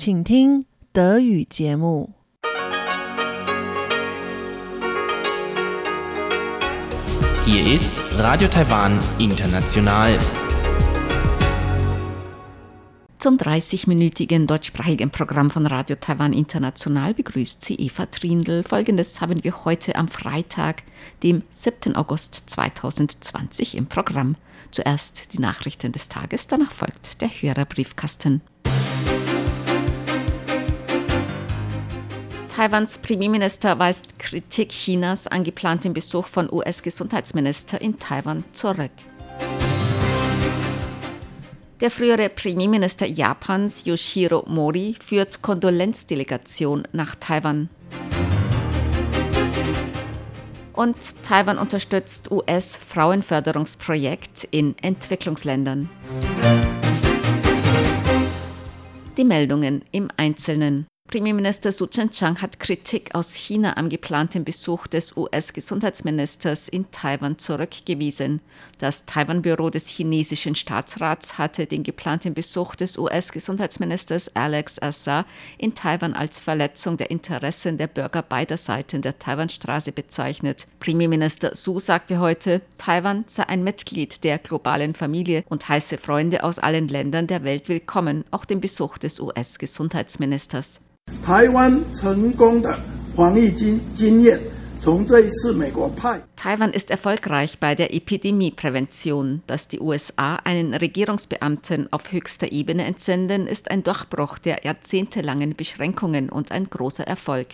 请听德语节目。Hier ist Radio Taiwan International. Zum 30-minütigen deutschsprachigen Programm von Radio Taiwan International begrüßt sie Eva Trindl. Folgendes haben wir heute am Freitag, dem 7. August 2020 im Programm. Zuerst die Nachrichten des Tages, danach folgt der Hörerbriefkasten. Taiwans Premierminister weist Kritik Chinas an geplanten Besuch von US-Gesundheitsminister in Taiwan zurück. Der frühere Premierminister Japans Yoshiro Mori führt Kondolenzdelegation nach Taiwan. Und Taiwan unterstützt US-Frauenförderungsprojekt in Entwicklungsländern. Die Meldungen im Einzelnen. Premierminister Su Chen-chang hat Kritik aus China am geplanten Besuch des US-Gesundheitsministers in Taiwan zurückgewiesen. Das Taiwan-Büro des chinesischen Staatsrats hatte den geplanten Besuch des US-Gesundheitsministers Alex Azar in Taiwan als Verletzung der Interessen der Bürger beider Seiten der Taiwanstraße bezeichnet. Premierminister Su sagte heute, Taiwan sei ein Mitglied der globalen Familie und heiße Freunde aus allen Ländern der Welt willkommen, auch den Besuch des US-Gesundheitsministers. 台湾成功的防疫经经验，从这一次美国派 Taiwan ist erfolgreich bei der Epidemieprävention. Dass die USA einen Regierungsbeamten auf höchster Ebene entsenden, ist ein Durchbruch der jahrzehntelangen Beschränkungen und ein großer Erfolg.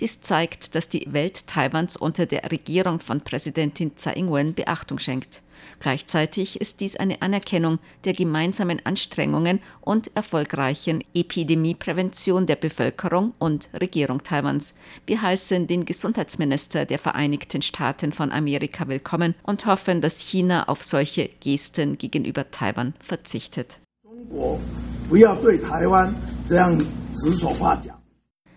Dies zeigt, dass die Welt Taiwans unter der Regierung von Präsidentin Tsai Ing-wen Beachtung schenkt. Gleichzeitig ist dies eine Anerkennung der gemeinsamen Anstrengungen und erfolgreichen Epidemieprävention der Bevölkerung und Regierung Taiwans. Wir heißen den Gesundheitsminister der Vereinigten Staaten von Amerika willkommen und hoffen, dass China auf solche Gesten gegenüber Taiwan verzichtet. 中国不要对台湾这样指手画脚。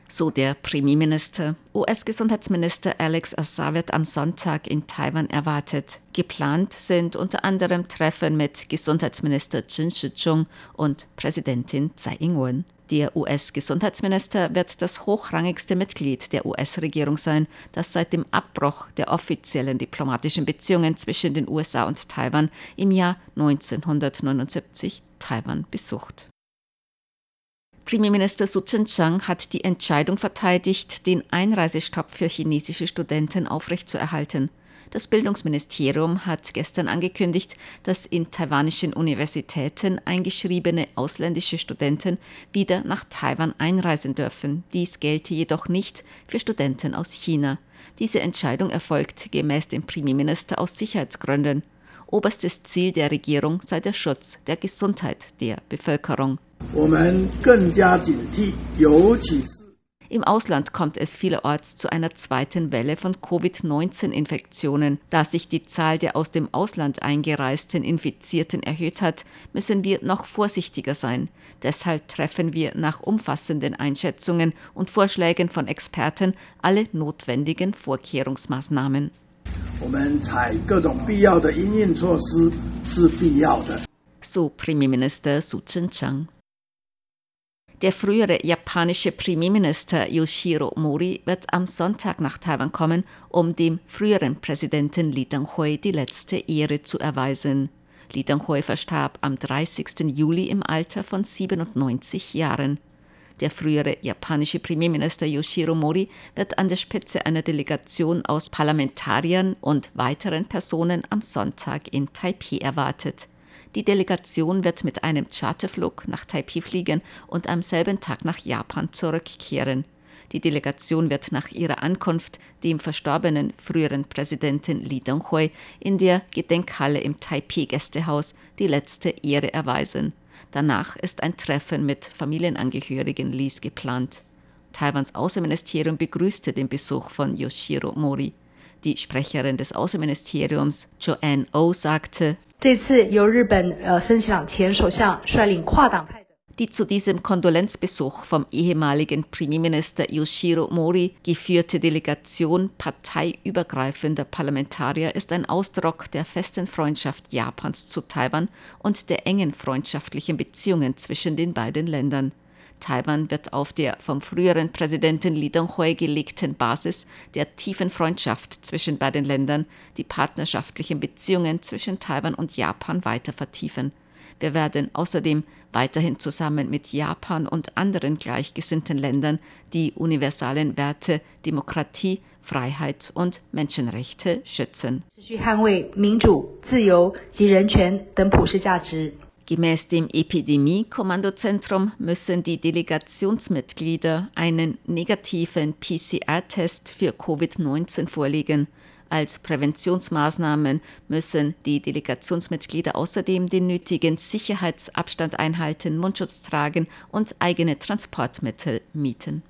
So der Premierminister. US-Gesundheitsminister Alex Azar wird am Sonntag in Taiwan erwartet. Geplant sind unter anderem Treffen mit Gesundheitsminister Chen Shih-chung und Präsidentin Tsai Ing-wen. Der US-Gesundheitsminister wird das hochrangigste Mitglied der US-Regierung sein, das seit dem Abbruch der offiziellen diplomatischen Beziehungen zwischen den USA und Taiwan im Jahr 1979 Taiwan besucht. Premierminister Su Chen-chang hat die Entscheidung verteidigt, den Einreisestopp für chinesische Studenten aufrechtzuerhalten. Das Bildungsministerium hat gestern angekündigt, dass in taiwanischen Universitäten eingeschriebene ausländische Studenten wieder nach Taiwan einreisen dürfen. Dies gelte jedoch nicht für Studenten aus China. Diese Entscheidung erfolgt gemäß dem Premierminister aus Sicherheitsgründen. Oberstes Ziel der Regierung sei der Schutz der Gesundheit der Bevölkerung. Im Ausland kommt es vielerorts zu einer zweiten Welle von Covid-19-Infektionen. Da sich die Zahl der aus dem Ausland eingereisten Infizierten erhöht hat, müssen wir noch vorsichtiger sein. Deshalb treffen wir nach umfassenden Einschätzungen und Vorschlägen von Experten alle notwendigen Vorkehrungsmaßnahmen. So Premierminister Su Chen Chang. Der frühere japanische Premierminister Yoshiro Mori wird am Sonntag nach Taiwan kommen, um dem früheren Präsidenten Lee Teng-hui die letzte Ehre zu erweisen. Lee Teng-hui verstarb am 30. Juli im Alter von 97 Jahren. Der frühere japanische Premierminister Yoshiro Mori wird an der Spitze einer Delegation aus Parlamentariern und weiteren Personen am Sonntag in Taipei erwartet. Die Delegation wird mit einem Charterflug nach Taipei fliegen und am selben Tag nach Japan zurückkehren. Die Delegation wird nach ihrer Ankunft dem verstorbenen früheren Präsidenten Lee Dong-hui in der Gedenkhalle im Taipei-Gästehaus die letzte Ehre erweisen. Danach ist ein Treffen mit Familienangehörigen Lees geplant. Taiwans Außenministerium begrüßte den Besuch von Yoshiro Mori. Die Sprecherin des Außenministeriums Joanne O sagte, 这次由日本呃森喜朗前首相率领跨党派的。 Die zu diesem Kondolenzbesuch vom ehemaligen Premierminister Yoshiro Mori geführte Delegation parteiübergreifender Parlamentarier ist ein Ausdruck der festen Freundschaft Japans zu Taiwan und der engen freundschaftlichen Beziehungen zwischen den beiden Ländern. Taiwan wird auf der vom früheren Präsidenten Li Donghui gelegten Basis der tiefen Freundschaft zwischen beiden Ländern die partnerschaftlichen Beziehungen zwischen Taiwan und Japan weiter vertiefen. Wir werden außerdem weiterhin zusammen mit Japan und anderen gleichgesinnten Ländern die universalen Werte Demokratie, Freiheit und Menschenrechte schützen. Gemäß dem Epidemie-Kommandozentrum müssen die Delegationsmitglieder einen negativen PCR-Test für Covid-19 vorlegen. Als Präventionsmaßnahmen müssen die Delegationsmitglieder außerdem den nötigen Sicherheitsabstand einhalten, Mundschutz tragen und eigene Transportmittel mieten.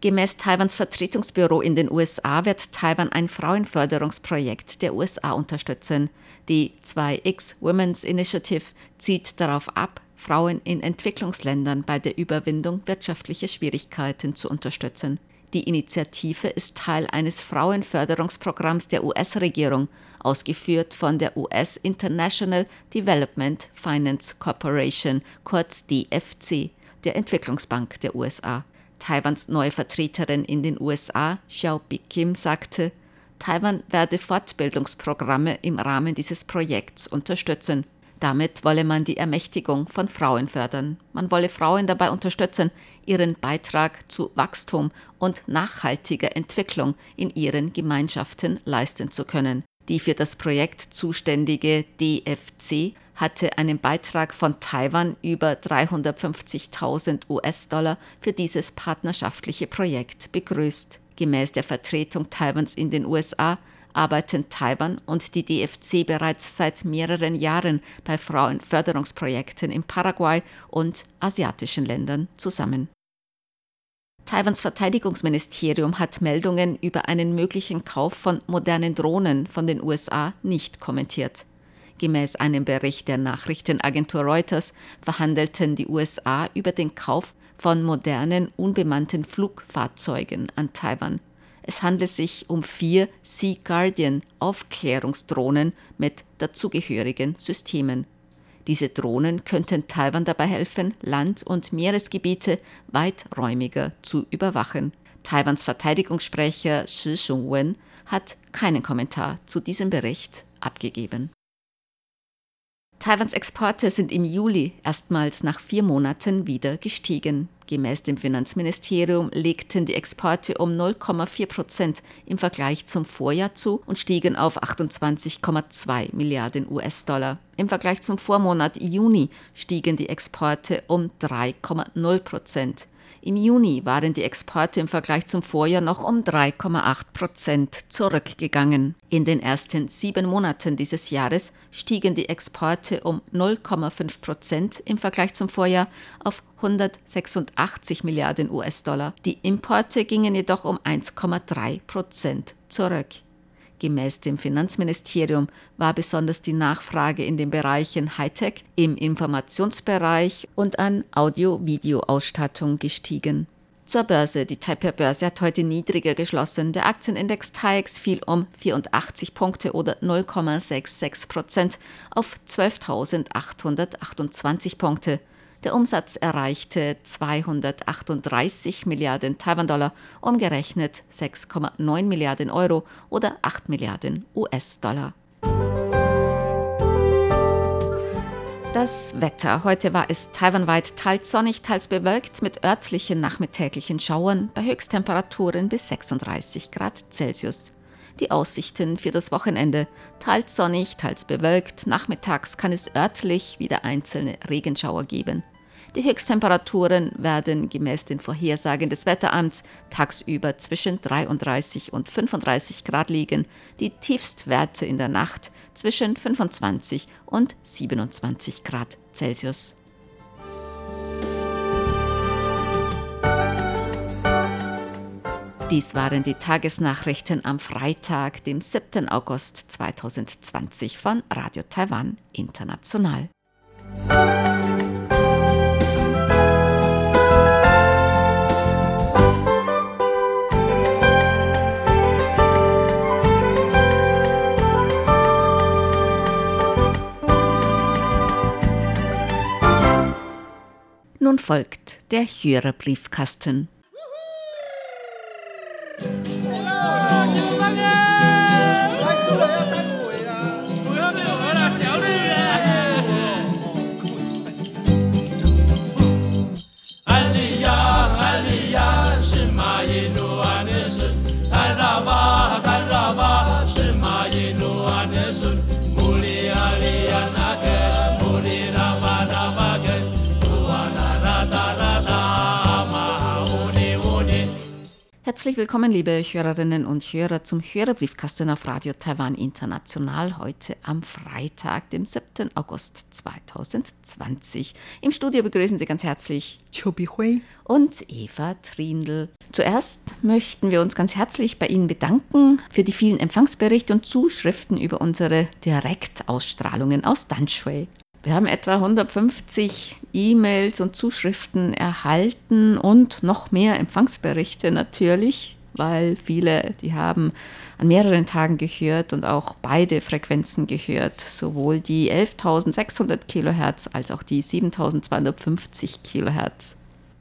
Gemäß Taiwans Vertretungsbüro in den USA wird Taiwan ein Frauenförderungsprojekt der USA unterstützen. Die 2X Women's Initiative zielt darauf ab, Frauen in Entwicklungsländern bei der Überwindung wirtschaftlicher Schwierigkeiten zu unterstützen. Die Initiative ist Teil eines Frauenförderungsprogramms der US-Regierung, ausgeführt von der US International Development Finance Corporation, kurz DFC, der Entwicklungsbank der USA. Taiwans neue Vertreterin in den USA, Xiao Bikim, sagte, Taiwan werde Fortbildungsprogramme im Rahmen dieses Projekts unterstützen. Damit wolle man die Ermächtigung von Frauen fördern. Man wolle Frauen dabei unterstützen, ihren Beitrag zu Wachstum und nachhaltiger Entwicklung in ihren Gemeinschaften leisten zu können. Die für das Projekt zuständige DFC hatte einen Beitrag von Taiwan über 350.000 US-Dollar für dieses partnerschaftliche Projekt begrüßt. Gemäß der Vertretung Taiwans in den USA arbeiten Taiwan und die DFC bereits seit mehreren Jahren bei Frauenförderungsprojekten in Paraguay und asiatischen Ländern zusammen. Taiwans Verteidigungsministerium hat Meldungen über einen möglichen Kauf von modernen Drohnen von den USA nicht kommentiert. Gemäß einem Bericht der Nachrichtenagentur Reuters verhandelten die USA über den Kauf von modernen unbemannten Flugfahrzeugen an Taiwan. Es handelt sich um vier Sea Guardian Aufklärungsdrohnen mit dazugehörigen Systemen. Diese Drohnen könnten Taiwan dabei helfen, Land- und Meeresgebiete weiträumiger zu überwachen. Taiwans Verteidigungssprecher Shi Shungwen hat keinen Kommentar zu diesem Bericht abgegeben. Taiwans Exporte sind im Juli erstmals nach vier Monaten wieder gestiegen. Gemäß dem Finanzministerium legten die Exporte um 0,4 Prozent im Vergleich zum Vorjahr zu und stiegen auf 28,2 Milliarden US-Dollar. Im Vergleich zum Vormonat Juni stiegen die Exporte um 3,0 Prozent. Im Juni waren die Exporte im Vergleich zum Vorjahr noch um 3,8 Prozent zurückgegangen. In den ersten sieben Monaten dieses Jahres stiegen die Exporte um 0,5 Prozent im Vergleich zum Vorjahr auf 186 Milliarden US-Dollar. Die Importe gingen jedoch um 1,3 Prozent zurück. Gemäß dem Finanzministerium war besonders die Nachfrage in den Bereichen Hightech, im Informationsbereich und an Audio-Video-Ausstattung gestiegen. Zur Börse. Die Taipei-Börse hat heute niedriger geschlossen. Der Aktienindex TAIEX fiel um 84 Punkte oder 0,66 Prozent auf 12.828 Punkte. Der Umsatz erreichte 238 Milliarden Taiwan-Dollar, umgerechnet 6,9 Milliarden Euro oder 8 Milliarden US-Dollar. Das Wetter. Heute war es taiwanweit teils sonnig, teils bewölkt mit örtlichen nachmittäglichen Schauern bei Höchsttemperaturen bis 36 Grad Celsius. Die Aussichten für das Wochenende. Teils sonnig, teils bewölkt. Nachmittags kann es örtlich wieder einzelne Regenschauer geben. Die Höchsttemperaturen werden gemäß den Vorhersagen des Wetteramts tagsüber zwischen 33 und 35 Grad liegen, die Tiefstwerte in der Nacht zwischen 25 und 27 Grad Celsius. Dies waren die Tagesnachrichten am Freitag, dem 7. August 2020 von Radio Taiwan International. folgt der Hörerbriefkasten. Manisi, Haidabad. Herzlich willkommen, liebe Hörerinnen und Hörer, zum Hörerbriefkasten auf Radio Taiwan International heute am Freitag, dem 7. August 2020. Im Studio begrüßen Sie ganz herzlich Chobi Hui und Eva Trindl. Zuerst möchten wir uns ganz herzlich bei Ihnen bedanken für die vielen Empfangsberichte und Zuschriften über unsere Direktausstrahlungen aus Danshui. Wir haben etwa 150 E-Mails und Zuschriften erhalten und noch mehr Empfangsberichte natürlich, weil viele, die haben an mehreren Tagen gehört und auch beide Frequenzen gehört, sowohl die 11.600 Kilohertz als auch die 7.250 Kilohertz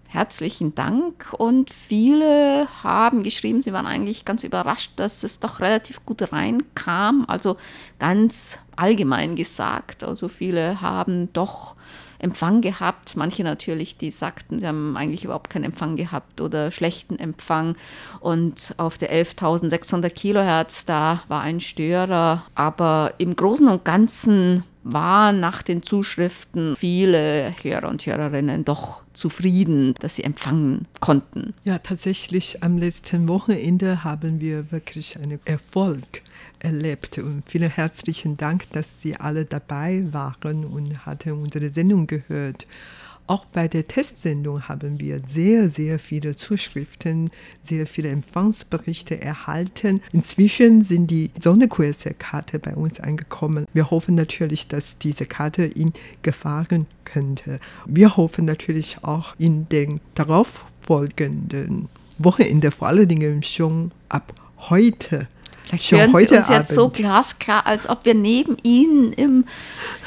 herzlichen Dank. Und viele haben geschrieben, sie waren eigentlich ganz überrascht, dass es doch relativ gut reinkam. Also ganz allgemein gesagt. Also viele haben doch Empfang gehabt. Manche natürlich, die sagten, sie haben eigentlich überhaupt keinen Empfang gehabt oder schlechten Empfang. Und auf der 11.600 Kilohertz, da war ein Störer. Aber im Großen und Ganzen war nach den Zuschriften viele Hörer und Hörerinnen doch zufrieden, dass sie empfangen konnten. Ja, tatsächlich am letzten Wochenende haben wir wirklich einen Erfolg erlebt und vielen herzlichen Dank, dass Sie alle dabei waren und hatten unsere Sendung gehört. Auch bei der Testsendung haben wir sehr, sehr viele Zuschriften, sehr viele Empfangsberichte erhalten. Inzwischen sind die Sonderkurse-Karte bei uns angekommen. Wir hoffen natürlich, dass diese Karte Ihnen gefallen könnte. Wir hoffen natürlich auch in den darauffolgenden Wochenende, vor allen Dingen schon ab heute, Vielleicht hören Sie uns jetzt so glasklar, als ob wir neben Ihnen im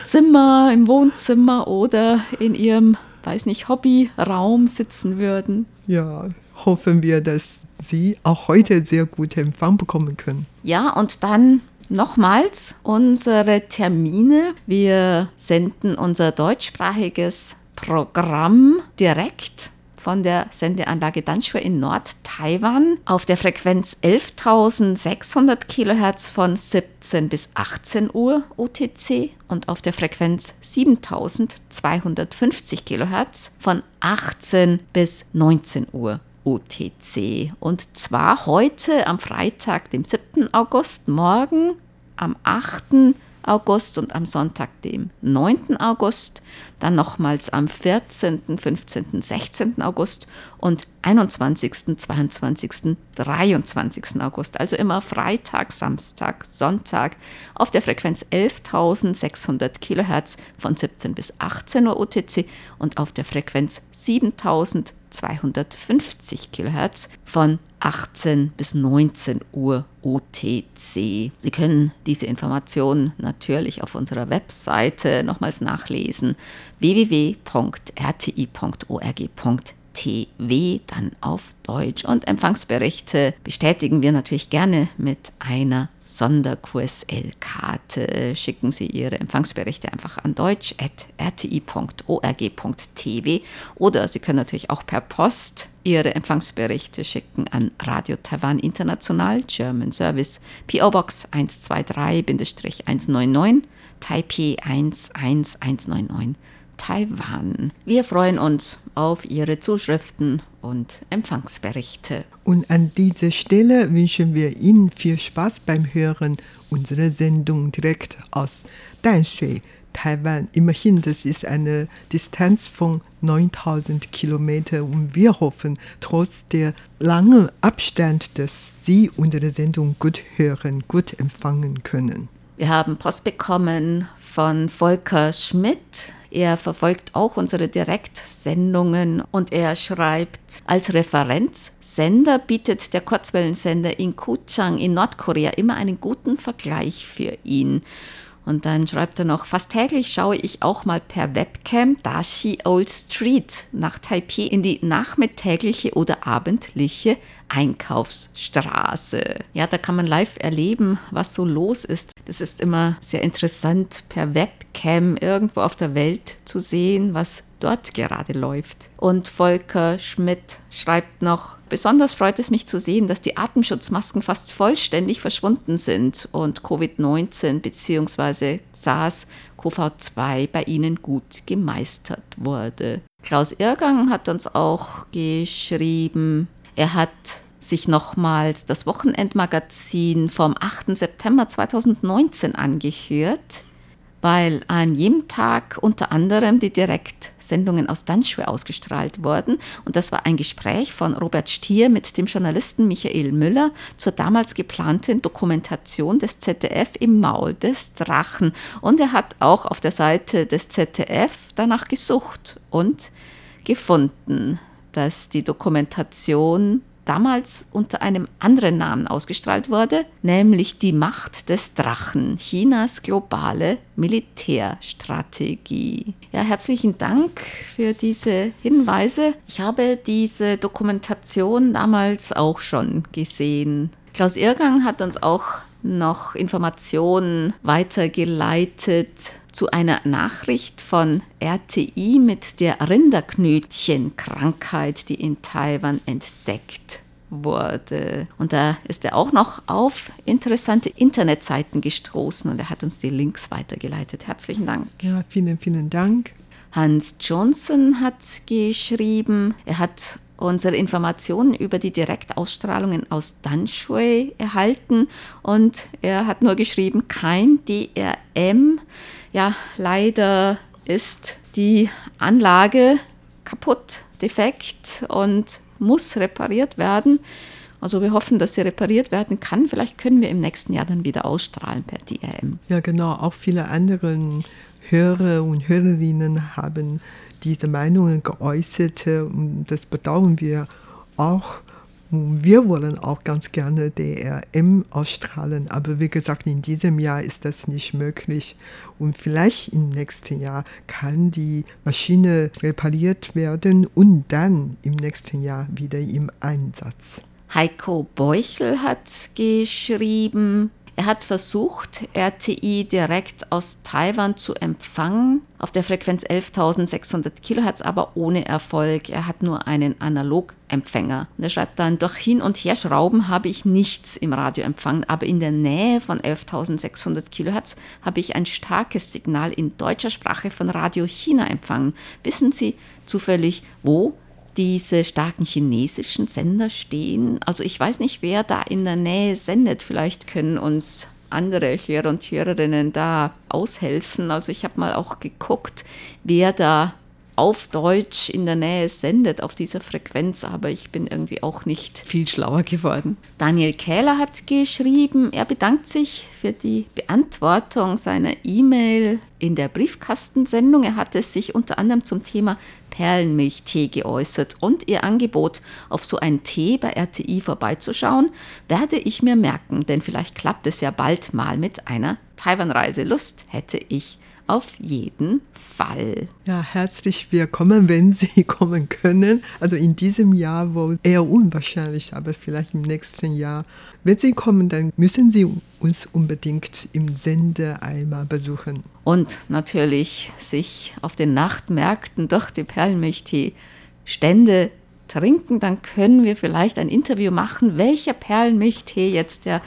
Zimmer, im Wohnzimmer oder in Ihrem weiß nicht, Hobbyraum sitzen würden. Ja, hoffen wir, dass Sie auch heute sehr gut Empfang bekommen können. Ja, und dann nochmals unsere Termine. Wir senden unser deutschsprachiges Programm direkt von der Sendeanlage Danshui in Nord-Taiwan auf der Frequenz 11.600 kHz von 17 bis 18 Uhr UTC und auf der Frequenz 7.250 kHz von 18 bis 19 Uhr UTC. Und zwar heute am Freitag, dem 7. August, morgen am 8. August und am Sonntag, dem 9. August dann nochmals am 14., 15., 16. August und 21., 22., 23. August. Also immer Freitag, Samstag, Sonntag auf der Frequenz 11.600 kHz von 17 bis 18 Uhr UTC und auf der Frequenz 7.250 kHz von 18 bis 19 Uhr UTC. Sie können diese Informationen natürlich auf unserer Webseite nochmals nachlesen www.rti.org.tw, dann auf Deutsch. Und Empfangsberichte bestätigen wir natürlich gerne mit einer Sonder-QSL-Karte. Schicken Sie Ihre Empfangsberichte einfach an deutsch.rti.org.tw oder Sie können natürlich auch per Post Ihre Empfangsberichte schicken an Radio Taiwan International, German Service, PO Box 123-199, Taipei 11199. Taiwan. Wir freuen uns auf Ihre Zuschriften und Empfangsberichte. Und an dieser Stelle wünschen wir Ihnen viel Spaß beim Hören unserer Sendung direkt aus Danshui, Taiwan. Immerhin, das ist eine Distanz von 9000 Kilometern und wir hoffen, trotz der langen Abstand, dass Sie unsere Sendung gut hören, gut empfangen können. Wir haben Post bekommen von Volker Schmidt. Er verfolgt auch unsere Direktsendungen und er schreibt, als Referenzsender bietet der Kurzwellensender in Kuchang in Nordkorea immer einen guten Vergleich für ihn. Und dann schreibt er noch, fast täglich schaue ich auch mal per Webcam Dashi Old Street nach Taipei in die nachmittägliche oder abendliche Einkaufsstraße. Ja, da kann man live erleben, was so los ist. Das ist immer sehr interessant, per Webcam irgendwo auf der Welt zu sehen, was dort gerade läuft. Und Volker Schmidt schreibt noch, besonders freut es mich zu sehen, dass die Atemschutzmasken fast vollständig verschwunden sind und Covid-19 bzw. SARS-CoV-2 bei Ihnen gut gemeistert wurde. Klaus Irgang hat uns auch geschrieben, er hat sich nochmals das Wochenendmagazin vom 8. September 2019 angehört, weil an jedem Tag unter anderem die Direktsendungen aus Danschwe ausgestrahlt wurden. Und das war ein Gespräch von Robert Stier mit dem Journalisten Michael Müller zur damals geplanten Dokumentation des ZDF im Maul des Drachen. Und er hat auch auf der Seite des ZDF danach gesucht und gefunden dass die Dokumentation damals unter einem anderen Namen ausgestrahlt wurde, nämlich Die Macht des Drachen, Chinas globale Militärstrategie. Ja, herzlichen Dank für diese Hinweise. Ich habe diese Dokumentation damals auch schon gesehen. Klaus Irgang hat uns auch noch Informationen weitergeleitet zu einer Nachricht von RTI mit der Rinderknötchenkrankheit, die in Taiwan entdeckt wurde. Und da ist er auch noch auf interessante Internetseiten gestoßen und er hat uns die Links weitergeleitet. Herzlichen Dank. Ja, vielen, vielen Dank. Hans Johnson hat geschrieben, er hat unsere Informationen über die Direktausstrahlungen aus Danshui erhalten und er hat nur geschrieben, kein DRM. Ja, leider ist die Anlage kaputt, defekt und muss repariert werden. Also wir hoffen, dass sie repariert werden kann. Vielleicht können wir im nächsten Jahr dann wieder ausstrahlen per DRM. Ja, genau. Auch viele andere Hörer und Hörerinnen haben diese Meinungen geäußert und das bedauern wir auch. Wir wollen auch ganz gerne DRM ausstrahlen, aber wie gesagt, in diesem Jahr ist das nicht möglich. Und vielleicht im nächsten Jahr kann die Maschine repariert werden und dann im nächsten Jahr wieder im Einsatz. Heiko Beuchel hat geschrieben, er hat versucht, RTI direkt aus Taiwan zu empfangen, auf der Frequenz 11.600 Kilohertz, aber ohne Erfolg. Er hat nur einen Analogempfänger. Und er schreibt dann, durch Hin- und Herschrauben habe ich nichts im Radio empfangen, aber in der Nähe von 11.600 Kilohertz habe ich ein starkes Signal in deutscher Sprache von Radio China empfangen. Wissen Sie zufällig, wo diese starken chinesischen Sender stehen. Also ich weiß nicht, wer da in der Nähe sendet. Vielleicht können uns andere Hörer und Hörerinnen da aushelfen. Also ich habe mal auch geguckt, wer da auf Deutsch in der Nähe sendet auf dieser Frequenz, aber ich bin irgendwie auch nicht viel schlauer geworden. Daniel Kähler hat geschrieben, er bedankt sich für die Beantwortung seiner E-Mail in der Briefkastensendung. Er hatte sich unter anderem zum Thema Perlenmilchtee geäußert und ihr Angebot, auf so einen Tee bei RTI vorbeizuschauen, werde ich mir merken, denn vielleicht klappt es ja bald mal mit einer Taiwan-Reise. Lust hätte ich auf jeden Fall. Ja, herzlich willkommen, wenn Sie kommen können. Also in diesem Jahr wohl eher unwahrscheinlich, aber vielleicht im nächsten Jahr. Wenn Sie kommen, dann müssen Sie uns unbedingt im einmal besuchen. Und natürlich sich auf den Nachtmärkten durch die Perlenmilchtee-Stände trinken. Dann können wir vielleicht ein Interview machen, welcher Perlenmilchtee jetzt der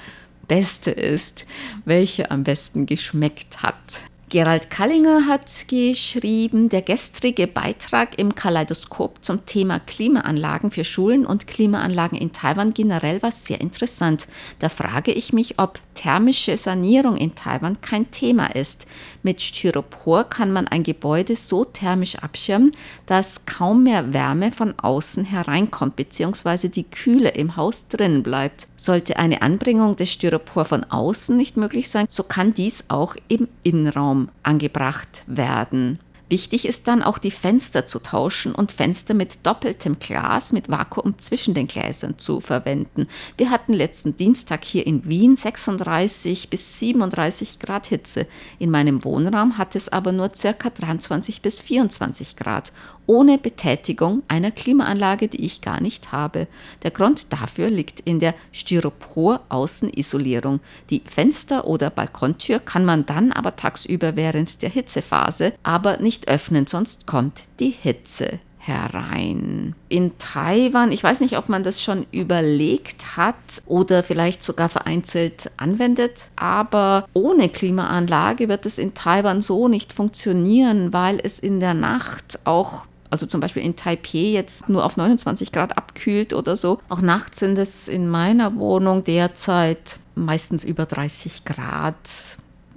beste ist, welcher am besten geschmeckt hat. Gerald Kallinger hat geschrieben, der gestrige Beitrag im Kaleidoskop zum Thema Klimaanlagen für Schulen und Klimaanlagen in Taiwan generell war sehr interessant. Da frage ich mich, ob thermische Sanierung in Taiwan kein Thema ist. Mit Styropor kann man ein Gebäude so thermisch abschirmen, dass kaum mehr Wärme von außen hereinkommt bzw. die Kühle im Haus drin bleibt. Sollte eine Anbringung des Styropor von außen nicht möglich sein, so kann dies auch im Innenraum angebracht werden. Wichtig ist dann auch die Fenster zu tauschen und Fenster mit doppeltem Glas mit Vakuum zwischen den Gläsern zu verwenden. Wir hatten letzten Dienstag hier in Wien 36 bis 37 Grad Hitze. In meinem Wohnraum hat es aber nur circa 23 bis 24 Grad ohne Betätigung einer Klimaanlage, die ich gar nicht habe. Der Grund dafür liegt in der Styropor-Außenisolierung. Die Fenster oder Balkontür kann man dann aber tagsüber während der Hitzephase aber nicht öffnen, sonst kommt die Hitze herein. In Taiwan, ich weiß nicht, ob man das schon überlegt hat oder vielleicht sogar vereinzelt anwendet, aber ohne Klimaanlage wird es in Taiwan so nicht funktionieren, weil es in der Nacht auch also zum Beispiel in Taipei jetzt nur auf 29 Grad abkühlt oder so. Auch nachts sind es in meiner Wohnung derzeit meistens über 30 Grad,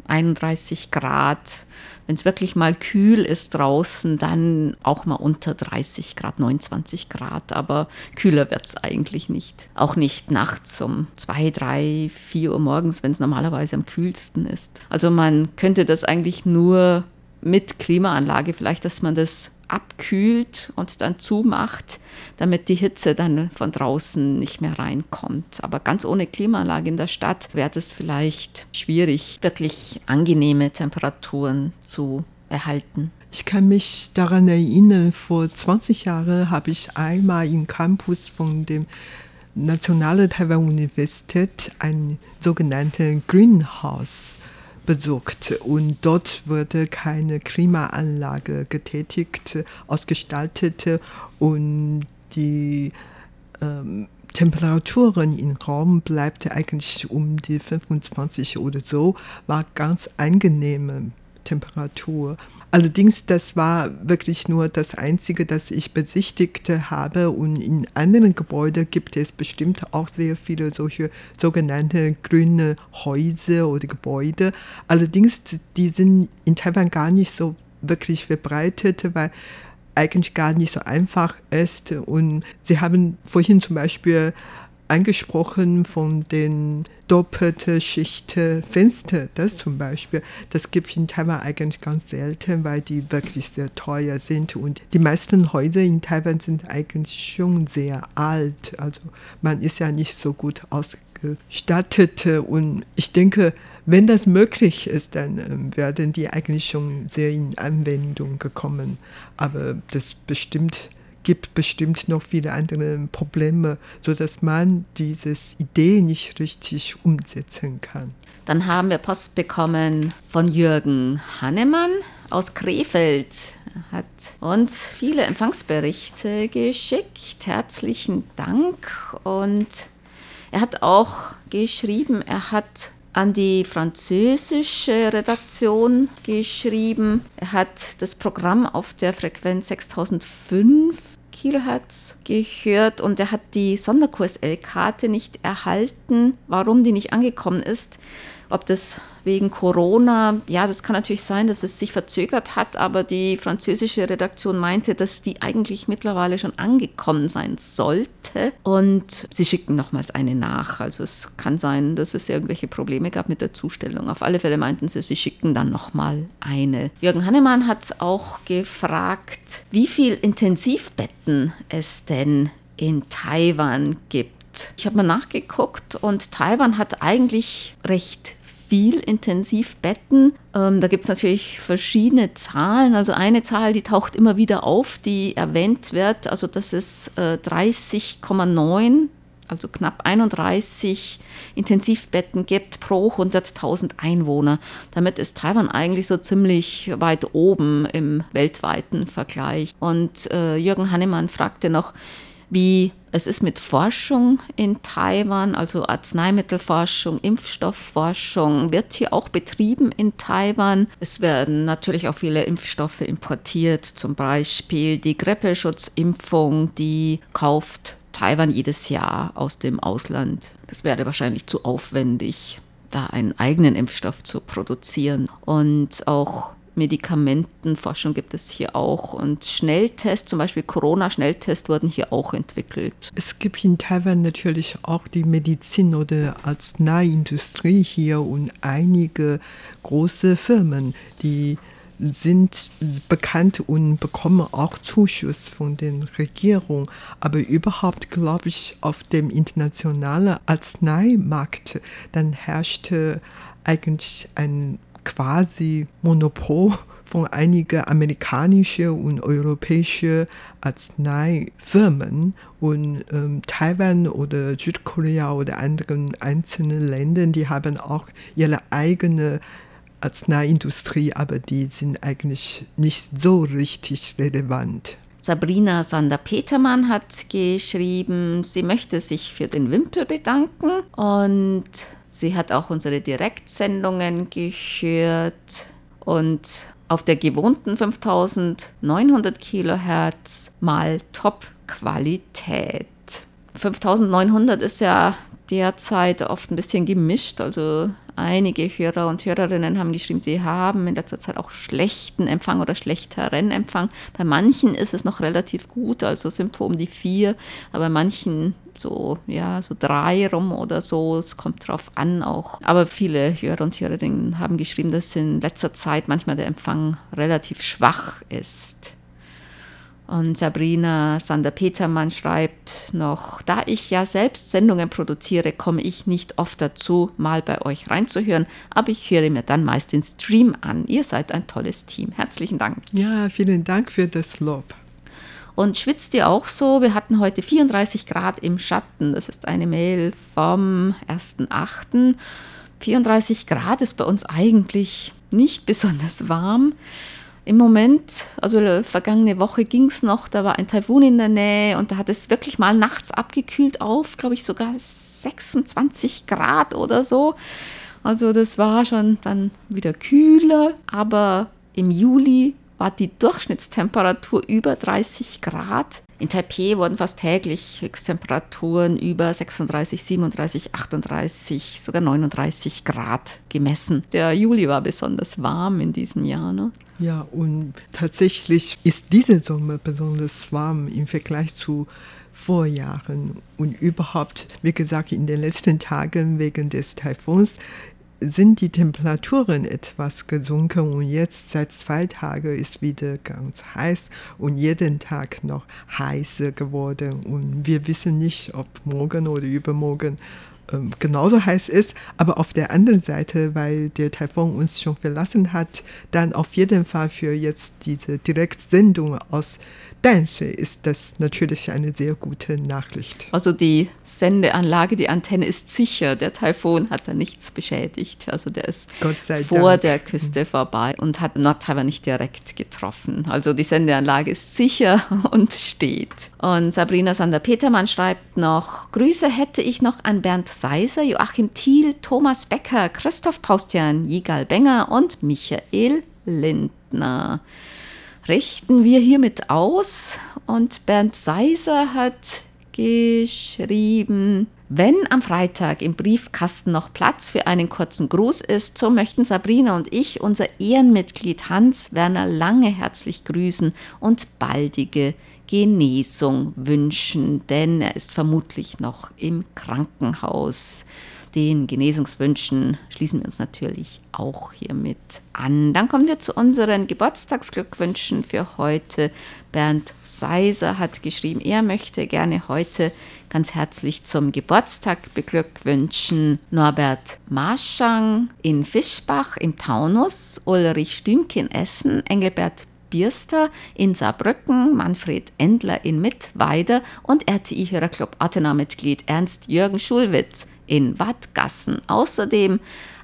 31 Grad. Wenn es wirklich mal kühl ist draußen, dann auch mal unter 30 Grad, 29 Grad. Aber kühler wird es eigentlich nicht. Auch nicht nachts um 2, 3, 4 Uhr morgens, wenn es normalerweise am kühlsten ist. Also man könnte das eigentlich nur mit Klimaanlage, vielleicht, dass man das abkühlt und dann zumacht, damit die Hitze dann von draußen nicht mehr reinkommt. Aber ganz ohne Klimaanlage in der Stadt wäre es vielleicht schwierig, wirklich angenehme Temperaturen zu erhalten. Ich kann mich daran erinnern, vor 20 Jahren habe ich einmal im Campus von dem Nationale Taiwan Universität ein sogenanntes Greenhouse besucht und dort wurde keine Klimaanlage getätigt, ausgestaltet und die ähm, Temperaturen im Raum bleibt eigentlich um die 25 oder so, war ganz angenehme Temperatur. Allerdings, das war wirklich nur das Einzige, das ich besichtigt habe. Und in anderen Gebäuden gibt es bestimmt auch sehr viele solche sogenannte grüne Häuser oder Gebäude. Allerdings, die sind in Taiwan gar nicht so wirklich verbreitet, weil eigentlich gar nicht so einfach ist. Und Sie haben vorhin zum Beispiel angesprochen von den doppelten Schicht Fenster. Das zum Beispiel, das gibt es in Taiwan eigentlich ganz selten, weil die wirklich sehr teuer sind. Und die meisten Häuser in Taiwan sind eigentlich schon sehr alt. Also man ist ja nicht so gut ausgestattet. Und ich denke, wenn das möglich ist, dann ähm, werden die eigentlich schon sehr in Anwendung gekommen. Aber das bestimmt gibt bestimmt noch viele andere Probleme, sodass man diese Idee nicht richtig umsetzen kann. Dann haben wir Post bekommen von Jürgen Hannemann aus Krefeld. Er hat uns viele Empfangsberichte geschickt. Herzlichen Dank. Und er hat auch geschrieben, er hat an die französische Redaktion geschrieben. Er hat das Programm auf der Frequenz 6005 Kilohertz gehört und er hat die Sonderkurs-L-Karte nicht erhalten. Warum die nicht angekommen ist, ob das wegen Corona, ja, das kann natürlich sein, dass es sich verzögert hat, aber die französische Redaktion meinte, dass die eigentlich mittlerweile schon angekommen sein sollte und sie schickten nochmals eine nach. Also es kann sein, dass es irgendwelche Probleme gab mit der Zustellung. Auf alle Fälle meinten sie, sie schickten dann nochmal eine. Jürgen Hannemann hat auch gefragt, wie viel Intensivbetten es denn in Taiwan gibt. Ich habe mal nachgeguckt und Taiwan hat eigentlich recht viel Intensivbetten. Ähm, da gibt es natürlich verschiedene Zahlen. Also eine Zahl, die taucht immer wieder auf, die erwähnt wird. Also das ist äh, 30,9 also knapp 31 Intensivbetten gibt pro 100.000 Einwohner. Damit ist Taiwan eigentlich so ziemlich weit oben im weltweiten Vergleich. Und äh, Jürgen Hannemann fragte noch, wie es ist mit Forschung in Taiwan, also Arzneimittelforschung, Impfstoffforschung, wird hier auch betrieben in Taiwan. Es werden natürlich auch viele Impfstoffe importiert, zum Beispiel die Grippeschutzimpfung, die kauft Taiwan jedes Jahr aus dem Ausland. Das wäre wahrscheinlich zu aufwendig, da einen eigenen Impfstoff zu produzieren. Und auch Medikamentenforschung gibt es hier auch und Schnelltests, zum Beispiel Corona-Schnelltests wurden hier auch entwickelt. Es gibt in Taiwan natürlich auch die Medizin- oder Arzneiindustrie hier und einige große Firmen, die sind bekannt und bekommen auch Zuschuss von den Regierungen. Aber überhaupt glaube ich, auf dem internationalen Arzneimarkt, dann herrschte eigentlich ein quasi Monopol von einigen amerikanischen und europäischen Arzneifirmen und ähm, Taiwan oder Südkorea oder anderen einzelnen Ländern, die haben auch ihre eigene Arzneiindustrie, aber die sind eigentlich nicht so richtig relevant. Sabrina Sander-Petermann hat geschrieben, sie möchte sich für den Wimpel bedanken und sie hat auch unsere Direktsendungen gehört und auf der gewohnten 5900 Kilohertz mal Top-Qualität. 5900 ist ja derzeit oft ein bisschen gemischt, also Einige Hörer und Hörerinnen haben geschrieben, sie haben in letzter Zeit auch schlechten Empfang oder schlechteren Empfang. Bei manchen ist es noch relativ gut, also sind wir um die vier, aber bei manchen so, ja, so drei rum oder so. Es kommt drauf an auch. Aber viele Hörer und Hörerinnen haben geschrieben, dass in letzter Zeit manchmal der Empfang relativ schwach ist. Und Sabrina Sander-Petermann schreibt noch, da ich ja selbst Sendungen produziere, komme ich nicht oft dazu, mal bei euch reinzuhören, aber ich höre mir dann meist den Stream an. Ihr seid ein tolles Team. Herzlichen Dank. Ja, vielen Dank für das Lob. Und schwitzt ihr auch so? Wir hatten heute 34 Grad im Schatten. Das ist eine Mail vom 1.8. 34 Grad ist bei uns eigentlich nicht besonders warm. Im Moment, also vergangene Woche ging es noch, da war ein Taifun in der Nähe und da hat es wirklich mal nachts abgekühlt auf, glaube ich sogar 26 Grad oder so. Also das war schon dann wieder kühler, aber im Juli war die Durchschnittstemperatur über 30 Grad. In Taipei wurden fast täglich Höchsttemperaturen über 36, 37, 38, sogar 39 Grad gemessen. Der Juli war besonders warm in diesem Jahr. Ne? Ja, und tatsächlich ist dieser Sommer besonders warm im Vergleich zu Vorjahren. Und überhaupt, wie gesagt, in den letzten Tagen wegen des Taifuns sind die Temperaturen etwas gesunken und jetzt seit zwei Tagen ist wieder ganz heiß und jeden Tag noch heißer geworden. Und wir wissen nicht, ob morgen oder übermorgen genauso heiß ist, aber auf der anderen Seite, weil der Taifun uns schon verlassen hat, dann auf jeden Fall für jetzt diese Direktsendung aus Dänsche ist das natürlich eine sehr gute Nachricht. Also die Sendeanlage, die Antenne ist sicher. Der Taifun hat da nichts beschädigt. Also der ist vor Dank. der Küste mhm. vorbei und hat Nordtaiwan nicht direkt getroffen. Also die Sendeanlage ist sicher und steht. Und Sabrina Sander-Petermann schreibt noch, Grüße hätte ich noch an Bernd Seiser, Joachim Thiel, Thomas Becker, Christoph Paustian, Jigal Benger und Michael Lindner richten wir hiermit aus. Und Bernd Seiser hat geschrieben, wenn am Freitag im Briefkasten noch Platz für einen kurzen Gruß ist, so möchten Sabrina und ich unser Ehrenmitglied Hans-Werner Lange herzlich grüßen und baldige Genesung wünschen, denn er ist vermutlich noch im Krankenhaus den Genesungswünschen schließen wir uns natürlich auch hiermit an. Dann kommen wir zu unseren Geburtstagsglückwünschen für heute. Bernd Seiser hat geschrieben, er möchte gerne heute ganz herzlich zum Geburtstag beglückwünschen Norbert Marschang in Fischbach im Taunus, Ulrich Stümke in Essen, Engelbert Bierster in Saarbrücken, Manfred Endler in Mittweida und RTI-Hörerclub Athena-Mitglied Ernst Jürgen Schulwitz in Wattgassen. Außerdem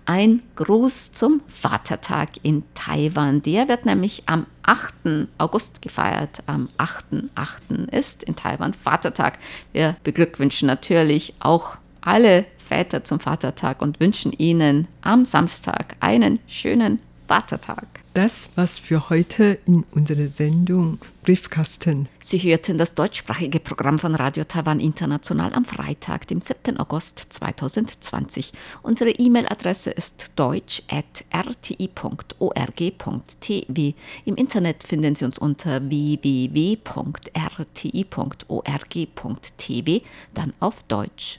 ein Gruß zum Vatertag in Taiwan. Der wird nämlich am 8. August gefeiert. Am 8.8. ist in Taiwan Vatertag. Wir beglückwünschen natürlich auch alle Väter zum Vatertag und wünschen ihnen am Samstag einen schönen Vatertag. Das was für heute in unserer Sendung Briefkasten. Sie hörten das deutschsprachige Programm von Radio Taiwan International am Freitag, dem 7. August 2020. Unsere E-Mail-Adresse ist deutsch.rti.org.tv. Im Internet finden Sie uns unter www.rti.org.tv, dann auf Deutsch.